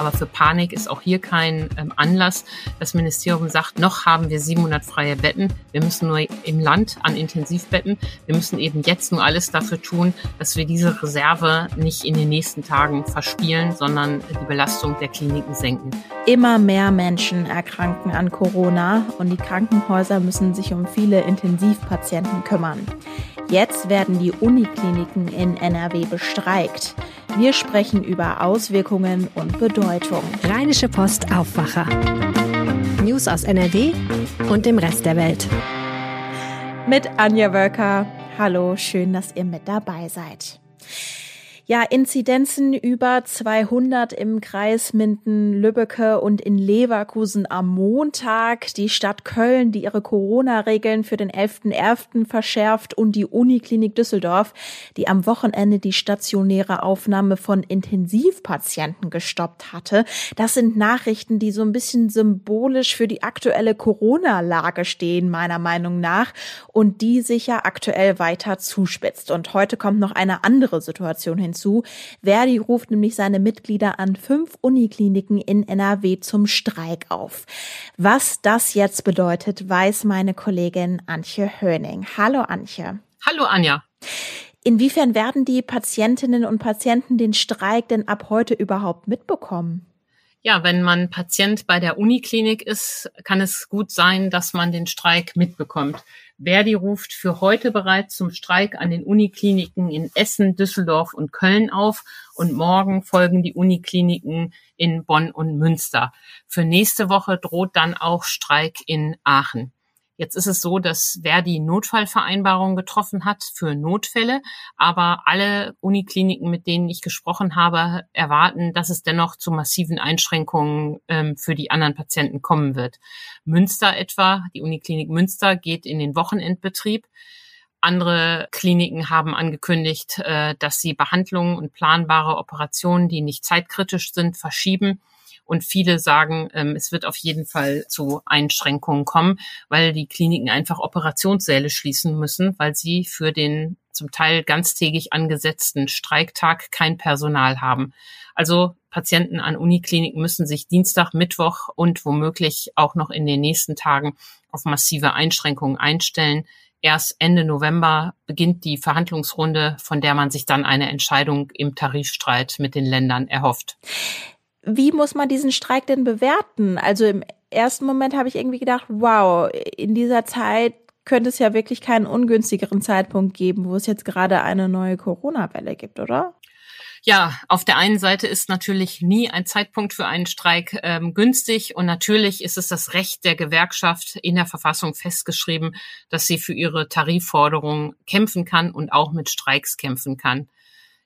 Aber für Panik ist auch hier kein ähm, Anlass. Das Ministerium sagt, noch haben wir 700 freie Betten. Wir müssen nur im Land an Intensivbetten. Wir müssen eben jetzt nur alles dafür tun, dass wir diese Reserve nicht in den nächsten Tagen verspielen, sondern die Belastung der Kliniken senken. Immer mehr Menschen erkranken an Corona und die Krankenhäuser müssen sich um viele Intensivpatienten kümmern. Jetzt werden die Unikliniken in NRW bestreikt. Wir sprechen über Auswirkungen und Bedeutung. Rheinische Post Aufwacher. News aus NRW und dem Rest der Welt. Mit Anja Wölker. Hallo, schön, dass ihr mit dabei seid. Ja, Inzidenzen über 200 im Kreis Minden-Lübbecke und in Leverkusen am Montag. Die Stadt Köln, die ihre Corona-Regeln für den 11.11. verschärft und die Uniklinik Düsseldorf, die am Wochenende die stationäre Aufnahme von Intensivpatienten gestoppt hatte. Das sind Nachrichten, die so ein bisschen symbolisch für die aktuelle Corona-Lage stehen, meiner Meinung nach, und die sich ja aktuell weiter zuspitzt. Und heute kommt noch eine andere Situation hinzu hinzu. Verdi ruft nämlich seine Mitglieder an fünf Unikliniken in NRW zum Streik auf. Was das jetzt bedeutet, weiß meine Kollegin Antje Höning. Hallo Antje. Hallo Anja. Inwiefern werden die Patientinnen und Patienten den Streik denn ab heute überhaupt mitbekommen? Ja, wenn man Patient bei der Uniklinik ist, kann es gut sein, dass man den Streik mitbekommt. Verdi ruft für heute bereits zum Streik an den Unikliniken in Essen, Düsseldorf und Köln auf und morgen folgen die Unikliniken in Bonn und Münster. Für nächste Woche droht dann auch Streik in Aachen. Jetzt ist es so, dass Verdi Notfallvereinbarungen getroffen hat für Notfälle, aber alle Unikliniken, mit denen ich gesprochen habe, erwarten, dass es dennoch zu massiven Einschränkungen ähm, für die anderen Patienten kommen wird. Münster etwa, die Uniklinik Münster geht in den Wochenendbetrieb. Andere Kliniken haben angekündigt, äh, dass sie Behandlungen und planbare Operationen, die nicht zeitkritisch sind, verschieben. Und viele sagen, ähm, es wird auf jeden Fall zu Einschränkungen kommen, weil die Kliniken einfach Operationssäle schließen müssen, weil sie für den zum Teil ganztägig angesetzten Streiktag kein Personal haben. Also Patienten an Unikliniken müssen sich Dienstag, Mittwoch und womöglich auch noch in den nächsten Tagen auf massive Einschränkungen einstellen. Erst Ende November beginnt die Verhandlungsrunde, von der man sich dann eine Entscheidung im Tarifstreit mit den Ländern erhofft. Wie muss man diesen Streik denn bewerten? Also im ersten Moment habe ich irgendwie gedacht, wow, in dieser Zeit könnte es ja wirklich keinen ungünstigeren Zeitpunkt geben, wo es jetzt gerade eine neue Corona-Welle gibt, oder? Ja, auf der einen Seite ist natürlich nie ein Zeitpunkt für einen Streik ähm, günstig und natürlich ist es das Recht der Gewerkschaft in der Verfassung festgeschrieben, dass sie für ihre Tarifforderungen kämpfen kann und auch mit Streiks kämpfen kann.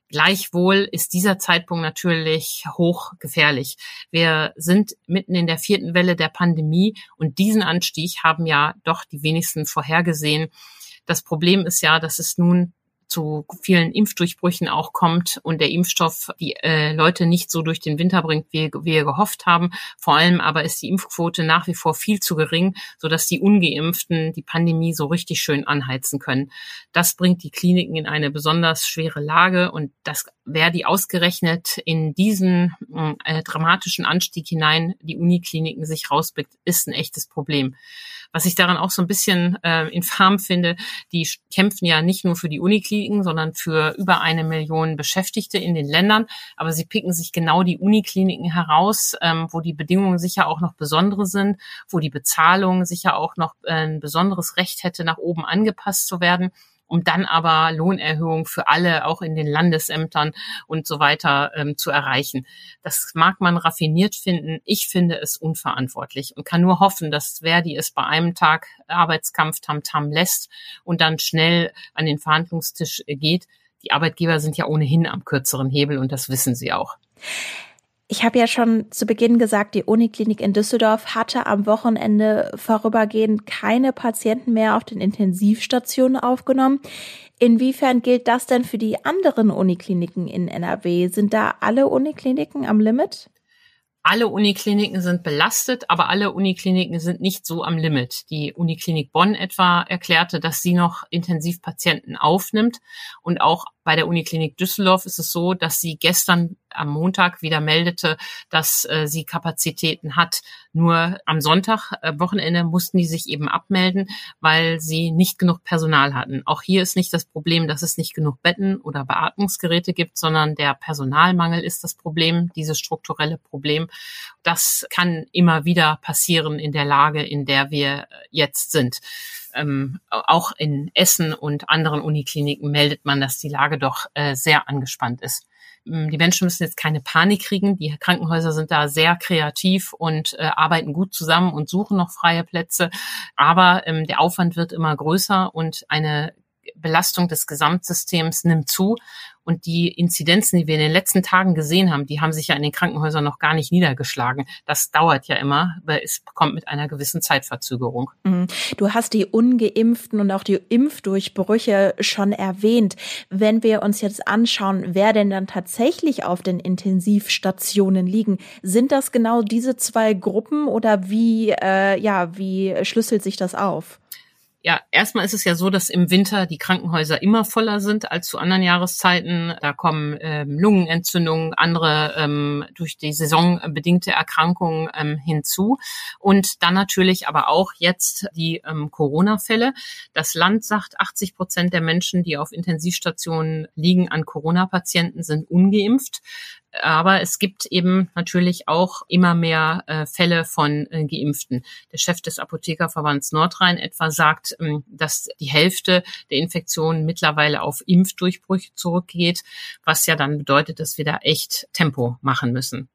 Gleichwohl ist dieser Zeitpunkt natürlich hochgefährlich. Wir sind mitten in der vierten Welle der Pandemie und diesen Anstieg haben ja doch die wenigsten vorhergesehen. Das Problem ist ja, dass es nun zu vielen Impfdurchbrüchen auch kommt und der Impfstoff die äh, Leute nicht so durch den Winter bringt, wie, wir gehofft haben. Vor allem aber ist die Impfquote nach wie vor viel zu gering, sodass die Ungeimpften die Pandemie so richtig schön anheizen können. Das bringt die Kliniken in eine besonders schwere Lage und das wer die ausgerechnet in diesen äh, dramatischen Anstieg hinein die Unikliniken sich rausblickt, ist ein echtes Problem. Was ich daran auch so ein bisschen äh, infam finde, die kämpfen ja nicht nur für die Unikliniken, sondern für über eine Million Beschäftigte in den Ländern. Aber sie picken sich genau die Unikliniken heraus, ähm, wo die Bedingungen sicher auch noch besondere sind, wo die Bezahlung sicher auch noch äh, ein besonderes Recht hätte, nach oben angepasst zu werden um dann aber Lohnerhöhungen für alle, auch in den Landesämtern und so weiter ähm, zu erreichen. Das mag man raffiniert finden. Ich finde es unverantwortlich und kann nur hoffen, dass Verdi es bei einem Tag Arbeitskampf tamtam lässt und dann schnell an den Verhandlungstisch geht. Die Arbeitgeber sind ja ohnehin am kürzeren Hebel und das wissen sie auch. Ich habe ja schon zu Beginn gesagt, die Uniklinik in Düsseldorf hatte am Wochenende vorübergehend keine Patienten mehr auf den Intensivstationen aufgenommen. Inwiefern gilt das denn für die anderen Unikliniken in NRW? Sind da alle Unikliniken am Limit? alle Unikliniken sind belastet, aber alle Unikliniken sind nicht so am Limit. Die Uniklinik Bonn etwa erklärte, dass sie noch Intensivpatienten aufnimmt und auch bei der Uniklinik Düsseldorf ist es so, dass sie gestern am Montag wieder meldete, dass äh, sie Kapazitäten hat. Nur am Sonntag, äh, Wochenende, mussten die sich eben abmelden, weil sie nicht genug Personal hatten. Auch hier ist nicht das Problem, dass es nicht genug Betten oder Beatmungsgeräte gibt, sondern der Personalmangel ist das Problem, dieses strukturelle Problem. Das kann immer wieder passieren in der Lage, in der wir jetzt sind ähm, auch in Essen und anderen Unikliniken meldet man, dass die Lage doch äh, sehr angespannt ist. Ähm, die Menschen müssen jetzt keine Panik kriegen. Die Krankenhäuser sind da sehr kreativ und äh, arbeiten gut zusammen und suchen noch freie Plätze. Aber ähm, der Aufwand wird immer größer und eine Belastung des Gesamtsystems nimmt zu. Und die Inzidenzen, die wir in den letzten Tagen gesehen haben, die haben sich ja in den Krankenhäusern noch gar nicht niedergeschlagen. Das dauert ja immer, aber es kommt mit einer gewissen Zeitverzögerung. Mhm. Du hast die ungeimpften und auch die Impfdurchbrüche schon erwähnt. Wenn wir uns jetzt anschauen, wer denn dann tatsächlich auf den Intensivstationen liegen, sind das genau diese zwei Gruppen oder wie, äh, ja, wie schlüsselt sich das auf? Ja, erstmal ist es ja so, dass im Winter die Krankenhäuser immer voller sind als zu anderen Jahreszeiten. Da kommen ähm, Lungenentzündungen, andere ähm, durch die Saison bedingte Erkrankungen ähm, hinzu. Und dann natürlich aber auch jetzt die ähm, Corona-Fälle. Das Land sagt, 80 Prozent der Menschen, die auf Intensivstationen liegen an Corona-Patienten, sind ungeimpft. Aber es gibt eben natürlich auch immer mehr äh, Fälle von äh, Geimpften. Der Chef des Apothekerverbands Nordrhein etwa sagt, ähm, dass die Hälfte der Infektionen mittlerweile auf Impfdurchbrüche zurückgeht, was ja dann bedeutet, dass wir da echt Tempo machen müssen.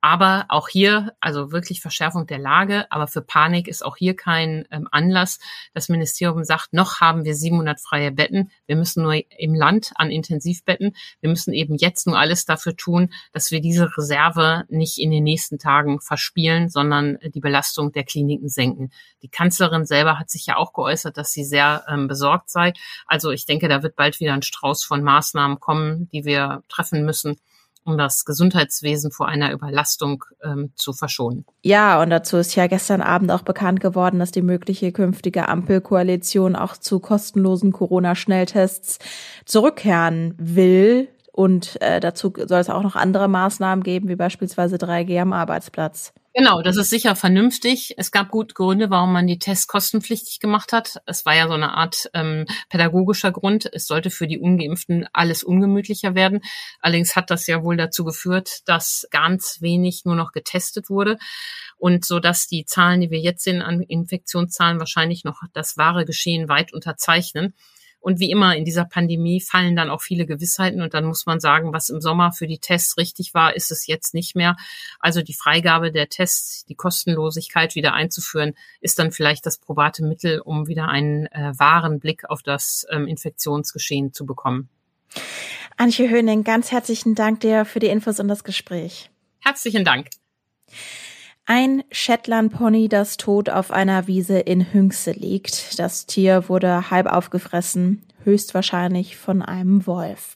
Aber auch hier, also wirklich Verschärfung der Lage, aber für Panik ist auch hier kein ähm, Anlass. Das Ministerium sagt, noch haben wir 700 freie Betten. Wir müssen nur im Land an Intensivbetten. Wir müssen eben jetzt nur alles dafür tun, dass wir diese Reserve nicht in den nächsten Tagen verspielen, sondern die Belastung der Kliniken senken. Die Kanzlerin selber hat sich ja auch geäußert, dass sie sehr ähm, besorgt sei. Also ich denke, da wird bald wieder ein Strauß von Maßnahmen kommen, die wir treffen müssen um das Gesundheitswesen vor einer Überlastung ähm, zu verschonen. Ja, und dazu ist ja gestern Abend auch bekannt geworden, dass die mögliche künftige Ampelkoalition auch zu kostenlosen Corona-Schnelltests zurückkehren will. Und äh, dazu soll es auch noch andere Maßnahmen geben, wie beispielsweise 3G am Arbeitsplatz. Genau, das ist sicher vernünftig. Es gab gute Gründe, warum man die Tests kostenpflichtig gemacht hat. Es war ja so eine Art ähm, pädagogischer Grund. Es sollte für die Ungeimpften alles ungemütlicher werden. Allerdings hat das ja wohl dazu geführt, dass ganz wenig nur noch getestet wurde und so dass die Zahlen, die wir jetzt sehen an Infektionszahlen, wahrscheinlich noch das wahre Geschehen weit unterzeichnen. Und wie immer in dieser Pandemie fallen dann auch viele Gewissheiten und dann muss man sagen, was im Sommer für die Tests richtig war, ist es jetzt nicht mehr. Also die Freigabe der Tests, die Kostenlosigkeit wieder einzuführen, ist dann vielleicht das probate Mittel, um wieder einen äh, wahren Blick auf das ähm, Infektionsgeschehen zu bekommen. Antje Höning, ganz herzlichen Dank dir für die Infos und das Gespräch. Herzlichen Dank. Ein Shetland-Pony, das tot auf einer Wiese in Hünxe liegt. Das Tier wurde halb aufgefressen, höchstwahrscheinlich von einem Wolf.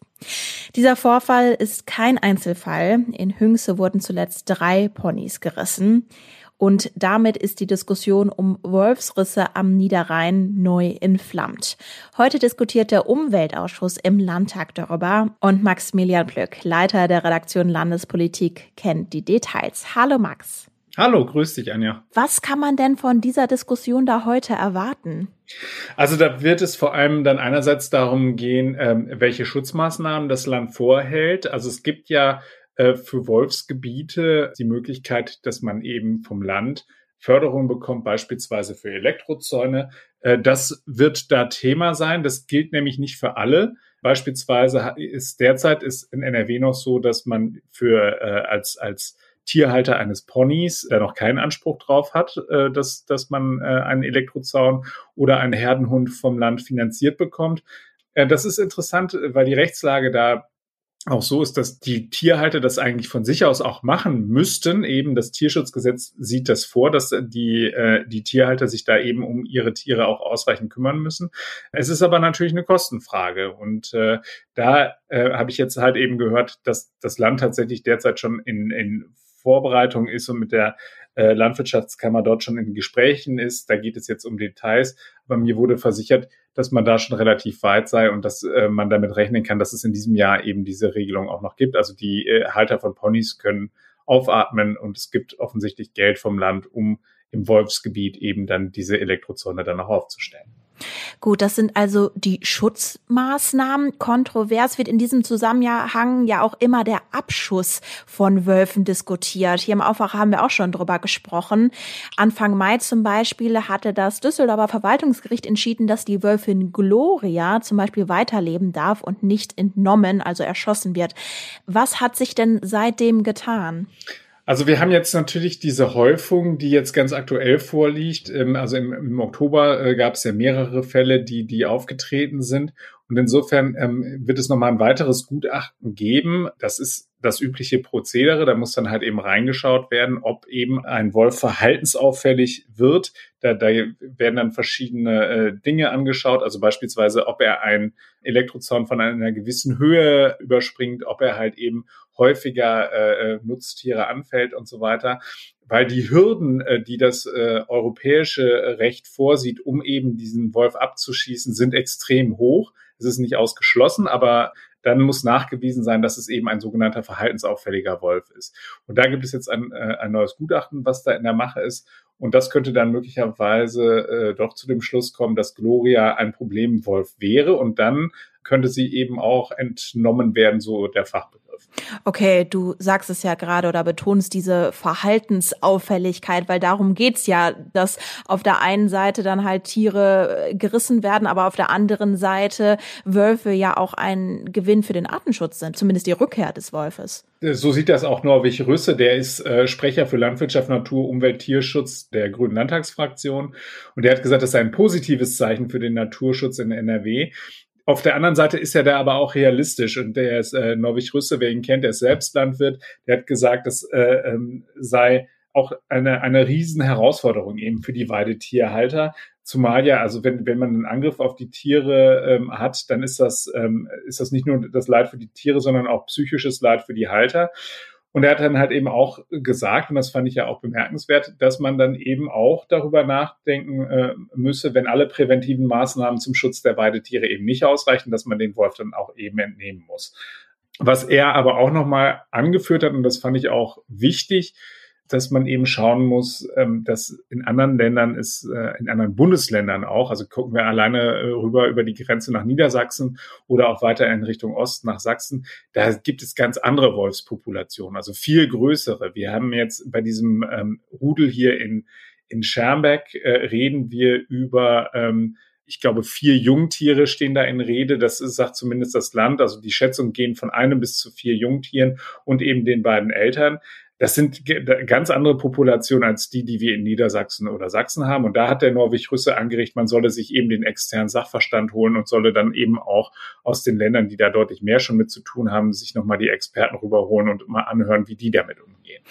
Dieser Vorfall ist kein Einzelfall. In Hünxe wurden zuletzt drei Ponys gerissen. Und damit ist die Diskussion um Wolfsrisse am Niederrhein neu entflammt. Heute diskutiert der Umweltausschuss im Landtag darüber und Maximilian Plück, Leiter der Redaktion Landespolitik, kennt die Details. Hallo Max. Hallo, grüß dich, Anja. Was kann man denn von dieser Diskussion da heute erwarten? Also da wird es vor allem dann einerseits darum gehen, ähm, welche Schutzmaßnahmen das Land vorhält. Also es gibt ja äh, für Wolfsgebiete die Möglichkeit, dass man eben vom Land Förderung bekommt, beispielsweise für Elektrozäune. Äh, das wird da Thema sein. Das gilt nämlich nicht für alle. Beispielsweise ist derzeit ist in NRW noch so, dass man für äh, als als Tierhalter eines Ponys, der noch keinen Anspruch drauf hat, äh, dass, dass man äh, einen Elektrozaun oder einen Herdenhund vom Land finanziert bekommt. Äh, das ist interessant, weil die Rechtslage da auch so ist, dass die Tierhalter das eigentlich von sich aus auch machen müssten. Eben das Tierschutzgesetz sieht das vor, dass die, äh, die Tierhalter sich da eben um ihre Tiere auch ausreichend kümmern müssen. Es ist aber natürlich eine Kostenfrage. Und äh, da äh, habe ich jetzt halt eben gehört, dass das Land tatsächlich derzeit schon in, in Vorbereitung ist und mit der äh, Landwirtschaftskammer dort schon in Gesprächen ist. Da geht es jetzt um Details. Aber mir wurde versichert, dass man da schon relativ weit sei und dass äh, man damit rechnen kann, dass es in diesem Jahr eben diese Regelung auch noch gibt. Also die äh, Halter von Ponys können aufatmen und es gibt offensichtlich Geld vom Land, um im Wolfsgebiet eben dann diese Elektrozone dann auch aufzustellen. Gut, das sind also die Schutzmaßnahmen. Kontrovers wird in diesem Zusammenhang ja auch immer der Abschuss von Wölfen diskutiert. Hier im Aufwacher haben wir auch schon drüber gesprochen. Anfang Mai zum Beispiel hatte das Düsseldorfer Verwaltungsgericht entschieden, dass die Wölfin Gloria zum Beispiel weiterleben darf und nicht entnommen, also erschossen wird. Was hat sich denn seitdem getan? Also wir haben jetzt natürlich diese Häufung, die jetzt ganz aktuell vorliegt. Ähm, also im, im Oktober äh, gab es ja mehrere Fälle, die, die aufgetreten sind. Und insofern ähm, wird es nochmal ein weiteres Gutachten geben. Das ist das übliche Prozedere. Da muss dann halt eben reingeschaut werden, ob eben ein Wolf verhaltensauffällig wird. Da, da werden dann verschiedene äh, Dinge angeschaut, also beispielsweise, ob er ein Elektrozaun von einer gewissen Höhe überspringt, ob er halt eben häufiger äh, äh Nutztiere anfällt und so weiter. Weil die Hürden, äh, die das äh, europäische Recht vorsieht, um eben diesen Wolf abzuschießen, sind extrem hoch. Es ist nicht ausgeschlossen, aber dann muss nachgewiesen sein, dass es eben ein sogenannter verhaltensauffälliger Wolf ist. Und da gibt es jetzt ein, ein neues Gutachten, was da in der Mache ist. Und das könnte dann möglicherweise äh, doch zu dem Schluss kommen, dass Gloria ein Problemwolf wäre. Und dann könnte sie eben auch entnommen werden, so der Fachbegriff. Okay, du sagst es ja gerade oder betonst diese Verhaltensauffälligkeit, weil darum geht's ja, dass auf der einen Seite dann halt Tiere äh, gerissen werden, aber auf der anderen Seite Wölfe ja auch ein Gewinn für den Artenschutz sind, zumindest die Rückkehr des Wolfes. So sieht das auch Norwig Rüsse, der ist äh, Sprecher für Landwirtschaft, Natur, Umwelt, Tierschutz der Grünen Landtagsfraktion. Und der hat gesagt, das sei ein positives Zeichen für den Naturschutz in NRW. Auf der anderen Seite ist er da aber auch realistisch und der ist äh, Norwich Rüsse, wer ihn kennt, der ist selbst Landwirt, der hat gesagt, das äh, ähm, sei auch eine, eine riesen Herausforderung eben für die Weidetierhalter. Zumal ja, also wenn, wenn man einen Angriff auf die Tiere ähm, hat, dann ist das, ähm, ist das nicht nur das Leid für die Tiere, sondern auch psychisches Leid für die Halter. Und er hat dann halt eben auch gesagt, und das fand ich ja auch bemerkenswert, dass man dann eben auch darüber nachdenken äh, müsse, wenn alle präventiven Maßnahmen zum Schutz der Weidetiere eben nicht ausreichen, dass man den Wolf dann auch eben entnehmen muss. Was er aber auch nochmal angeführt hat, und das fand ich auch wichtig, dass man eben schauen muss, ähm, dass in anderen Ländern ist, äh, in anderen Bundesländern auch, also gucken wir alleine äh, rüber über die Grenze nach Niedersachsen oder auch weiter in Richtung Osten nach Sachsen, da gibt es ganz andere Wolfspopulationen, also viel größere. Wir haben jetzt bei diesem ähm, Rudel hier in, in Schermbeck äh, reden wir über ähm, ich glaube, vier Jungtiere stehen da in Rede. Das ist, sagt zumindest das Land. Also die Schätzungen gehen von einem bis zu vier Jungtieren und eben den beiden Eltern. Das sind ganz andere Populationen als die, die wir in Niedersachsen oder Sachsen haben. Und da hat der Norwich Rüsse angeregt, man solle sich eben den externen Sachverstand holen und solle dann eben auch aus den Ländern, die da deutlich mehr schon mit zu tun haben, sich nochmal die Experten rüberholen und mal anhören, wie die damit umgehen.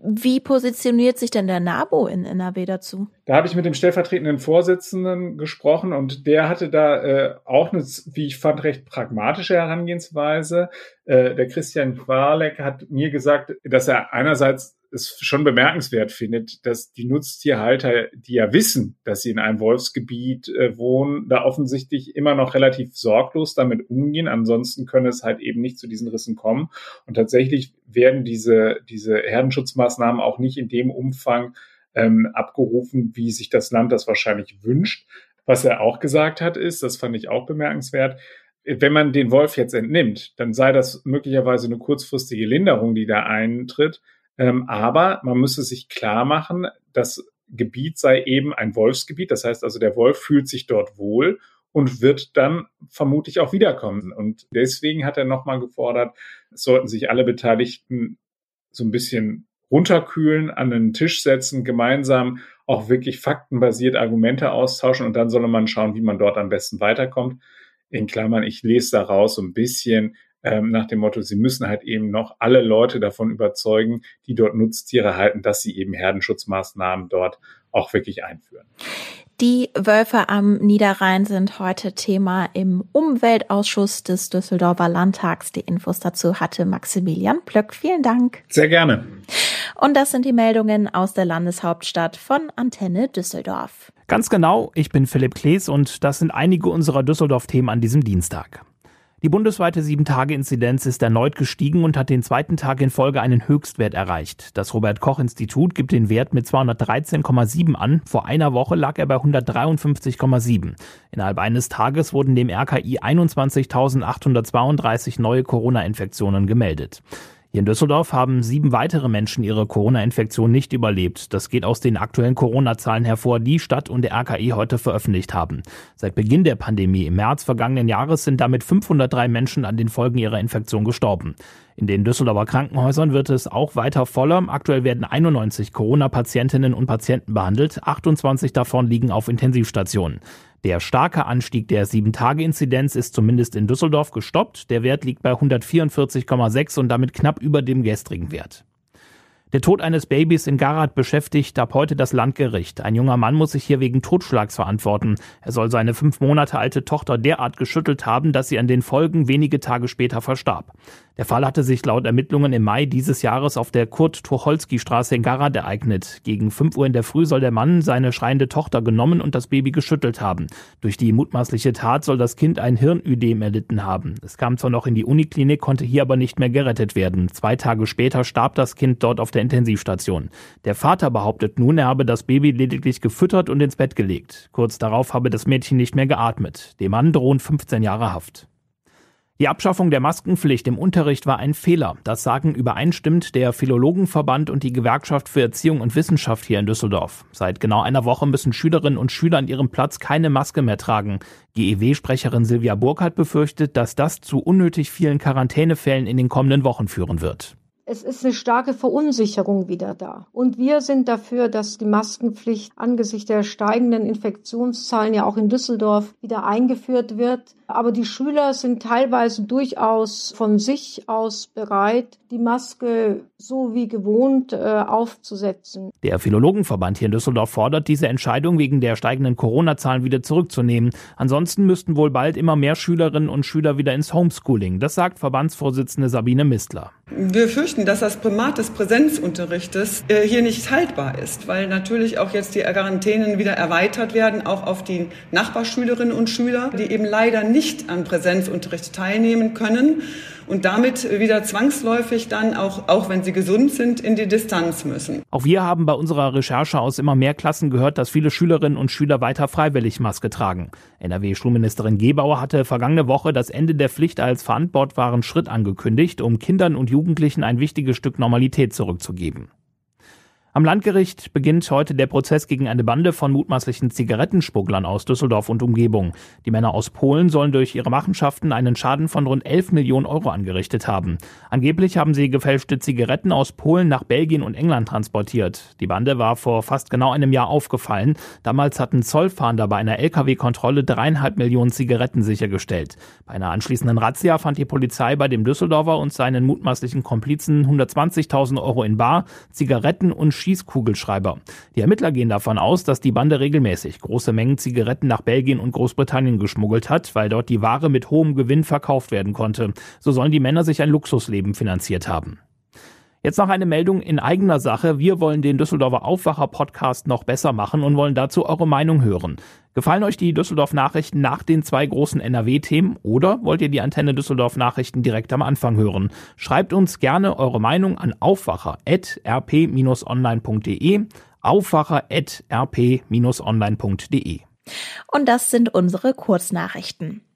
Wie positioniert sich denn der NABO in NRW dazu? Da habe ich mit dem stellvertretenden Vorsitzenden gesprochen und der hatte da äh, auch eine, wie ich fand, recht pragmatische Herangehensweise. Äh, der Christian Qualek hat mir gesagt, dass er einerseits es schon bemerkenswert findet, dass die Nutztierhalter, die ja wissen, dass sie in einem Wolfsgebiet äh, wohnen, da offensichtlich immer noch relativ sorglos damit umgehen. Ansonsten könne es halt eben nicht zu diesen Rissen kommen. Und tatsächlich werden diese, diese Herdenschutzmaßnahmen auch nicht in dem Umfang ähm, abgerufen, wie sich das Land das wahrscheinlich wünscht. Was er auch gesagt hat, ist, das fand ich auch bemerkenswert, wenn man den Wolf jetzt entnimmt, dann sei das möglicherweise eine kurzfristige Linderung, die da eintritt. Ähm, aber man müsse sich klar machen, das Gebiet sei eben ein Wolfsgebiet. Das heißt also, der Wolf fühlt sich dort wohl und wird dann vermutlich auch wiederkommen. Und deswegen hat er nochmal gefordert, es sollten sich alle Beteiligten so ein bisschen runterkühlen, an den Tisch setzen, gemeinsam auch wirklich faktenbasiert Argumente austauschen und dann solle man schauen, wie man dort am besten weiterkommt. In Klammern, ich lese daraus so ein bisschen, ähm, nach dem Motto, sie müssen halt eben noch alle Leute davon überzeugen, die dort Nutztiere halten, dass sie eben Herdenschutzmaßnahmen dort auch wirklich einführen. Die Wölfe am Niederrhein sind heute Thema im Umweltausschuss des Düsseldorfer Landtags. Die Infos dazu hatte Maximilian Plöck. Vielen Dank. Sehr gerne. Und das sind die Meldungen aus der Landeshauptstadt von Antenne Düsseldorf. Ganz genau, ich bin Philipp Klees und das sind einige unserer Düsseldorf-Themen an diesem Dienstag. Die bundesweite 7-Tage-Inzidenz ist erneut gestiegen und hat den zweiten Tag in Folge einen Höchstwert erreicht. Das Robert-Koch-Institut gibt den Wert mit 213,7 an. Vor einer Woche lag er bei 153,7. Innerhalb eines Tages wurden dem RKI 21.832 neue Corona-Infektionen gemeldet. Hier in Düsseldorf haben sieben weitere Menschen ihre Corona-Infektion nicht überlebt. Das geht aus den aktuellen Corona-Zahlen hervor, die Stadt und der RKI heute veröffentlicht haben. Seit Beginn der Pandemie im März vergangenen Jahres sind damit 503 Menschen an den Folgen ihrer Infektion gestorben. In den Düsseldorfer Krankenhäusern wird es auch weiter voller. Aktuell werden 91 Corona-Patientinnen und Patienten behandelt. 28 davon liegen auf Intensivstationen. Der starke Anstieg der 7-Tage-Inzidenz ist zumindest in Düsseldorf gestoppt. Der Wert liegt bei 144,6 und damit knapp über dem gestrigen Wert. Der Tod eines Babys in Garat beschäftigt ab heute das Landgericht. Ein junger Mann muss sich hier wegen Totschlags verantworten. Er soll seine fünf Monate alte Tochter derart geschüttelt haben, dass sie an den Folgen wenige Tage später verstarb. Der Fall hatte sich laut Ermittlungen im Mai dieses Jahres auf der Kurt-Tucholsky-Straße in Garat ereignet. Gegen 5 Uhr in der Früh soll der Mann seine schreiende Tochter genommen und das Baby geschüttelt haben. Durch die mutmaßliche Tat soll das Kind ein Hirnödem erlitten haben. Es kam zwar noch in die Uniklinik, konnte hier aber nicht mehr gerettet werden. Zwei Tage später starb das Kind dort auf der Intensivstation. Der Vater behauptet nun, er habe das Baby lediglich gefüttert und ins Bett gelegt. Kurz darauf habe das Mädchen nicht mehr geatmet. Dem Mann drohen 15 Jahre Haft. Die Abschaffung der Maskenpflicht im Unterricht war ein Fehler. Das sagen übereinstimmend der Philologenverband und die Gewerkschaft für Erziehung und Wissenschaft hier in Düsseldorf. Seit genau einer Woche müssen Schülerinnen und Schüler an ihrem Platz keine Maske mehr tragen. GEW-Sprecherin Silvia Burkhardt befürchtet, dass das zu unnötig vielen Quarantänefällen in den kommenden Wochen führen wird. Es ist eine starke Verunsicherung wieder da. Und wir sind dafür, dass die Maskenpflicht angesichts der steigenden Infektionszahlen ja auch in Düsseldorf wieder eingeführt wird. Aber die Schüler sind teilweise durchaus von sich aus bereit, die Maske so wie gewohnt äh, aufzusetzen. Der Philologenverband hier in Düsseldorf fordert, diese Entscheidung wegen der steigenden Corona-Zahlen wieder zurückzunehmen. Ansonsten müssten wohl bald immer mehr Schülerinnen und Schüler wieder ins Homeschooling. Das sagt Verbandsvorsitzende Sabine Mistler. Wir fürchten, dass das Primat des Präsenzunterrichtes äh, hier nicht haltbar ist, weil natürlich auch jetzt die Quarantänen wieder erweitert werden, auch auf die Nachbarschülerinnen und Schüler, die eben leider nicht an Präsenzunterricht teilnehmen können und damit wieder zwangsläufig dann auch, auch wenn sie gesund sind, in die Distanz müssen. Auch wir haben bei unserer Recherche aus immer mehr Klassen gehört, dass viele Schülerinnen und Schüler weiter freiwillig Maske tragen. NRW-Schulministerin Gebauer hatte vergangene Woche das Ende der Pflicht als verantwortbaren Schritt angekündigt, um Kindern und Jugendlichen ein wichtiges Stück Normalität zurückzugeben. Am Landgericht beginnt heute der Prozess gegen eine Bande von mutmaßlichen Zigarettenschmugglern aus Düsseldorf und Umgebung. Die Männer aus Polen sollen durch ihre Machenschaften einen Schaden von rund 11 Millionen Euro angerichtet haben. Angeblich haben sie gefälschte Zigaretten aus Polen nach Belgien und England transportiert. Die Bande war vor fast genau einem Jahr aufgefallen. Damals hatten Zollfahnder bei einer Lkw-Kontrolle dreieinhalb Millionen Zigaretten sichergestellt. Bei einer anschließenden Razzia fand die Polizei bei dem Düsseldorfer und seinen mutmaßlichen Komplizen 120.000 Euro in Bar, Zigaretten und Schießkugelschreiber. Die Ermittler gehen davon aus, dass die Bande regelmäßig große Mengen Zigaretten nach Belgien und Großbritannien geschmuggelt hat, weil dort die Ware mit hohem Gewinn verkauft werden konnte. So sollen die Männer sich ein Luxusleben finanziert haben. Jetzt noch eine Meldung in eigener Sache. Wir wollen den Düsseldorfer Aufwacher Podcast noch besser machen und wollen dazu eure Meinung hören. Gefallen euch die Düsseldorf Nachrichten nach den zwei großen NRW-Themen oder wollt ihr die Antenne Düsseldorf Nachrichten direkt am Anfang hören? Schreibt uns gerne eure Meinung an aufwacher.rp-online.de aufwacher.rp-online.de. Und das sind unsere Kurznachrichten.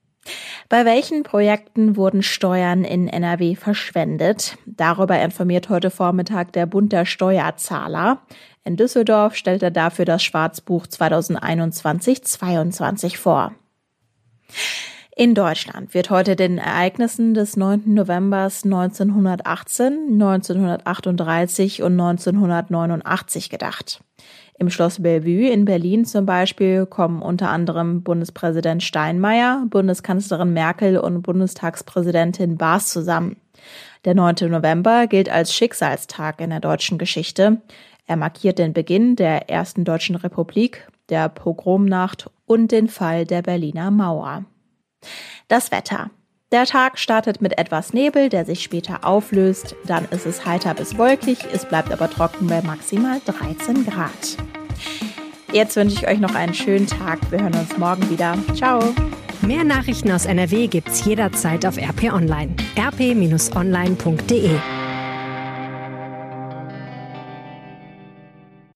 Bei welchen Projekten wurden Steuern in NRW verschwendet? Darüber informiert heute Vormittag der Bund der Steuerzahler. In Düsseldorf stellt er dafür das Schwarzbuch 2021-22 vor. In Deutschland wird heute den Ereignissen des 9. November 1918, 1938 und 1989 gedacht. Im Schloss Bellevue in Berlin zum Beispiel kommen unter anderem Bundespräsident Steinmeier, Bundeskanzlerin Merkel und Bundestagspräsidentin Baas zusammen. Der 9. November gilt als Schicksalstag in der deutschen Geschichte. Er markiert den Beginn der ersten deutschen Republik, der Pogromnacht und den Fall der Berliner Mauer. Das Wetter. Der Tag startet mit etwas Nebel, der sich später auflöst. Dann ist es heiter bis wolkig, es bleibt aber trocken bei maximal 13 Grad. Jetzt wünsche ich euch noch einen schönen Tag. Wir hören uns morgen wieder. Ciao. Mehr Nachrichten aus NRW gibt's jederzeit auf RP Online. rp-online.de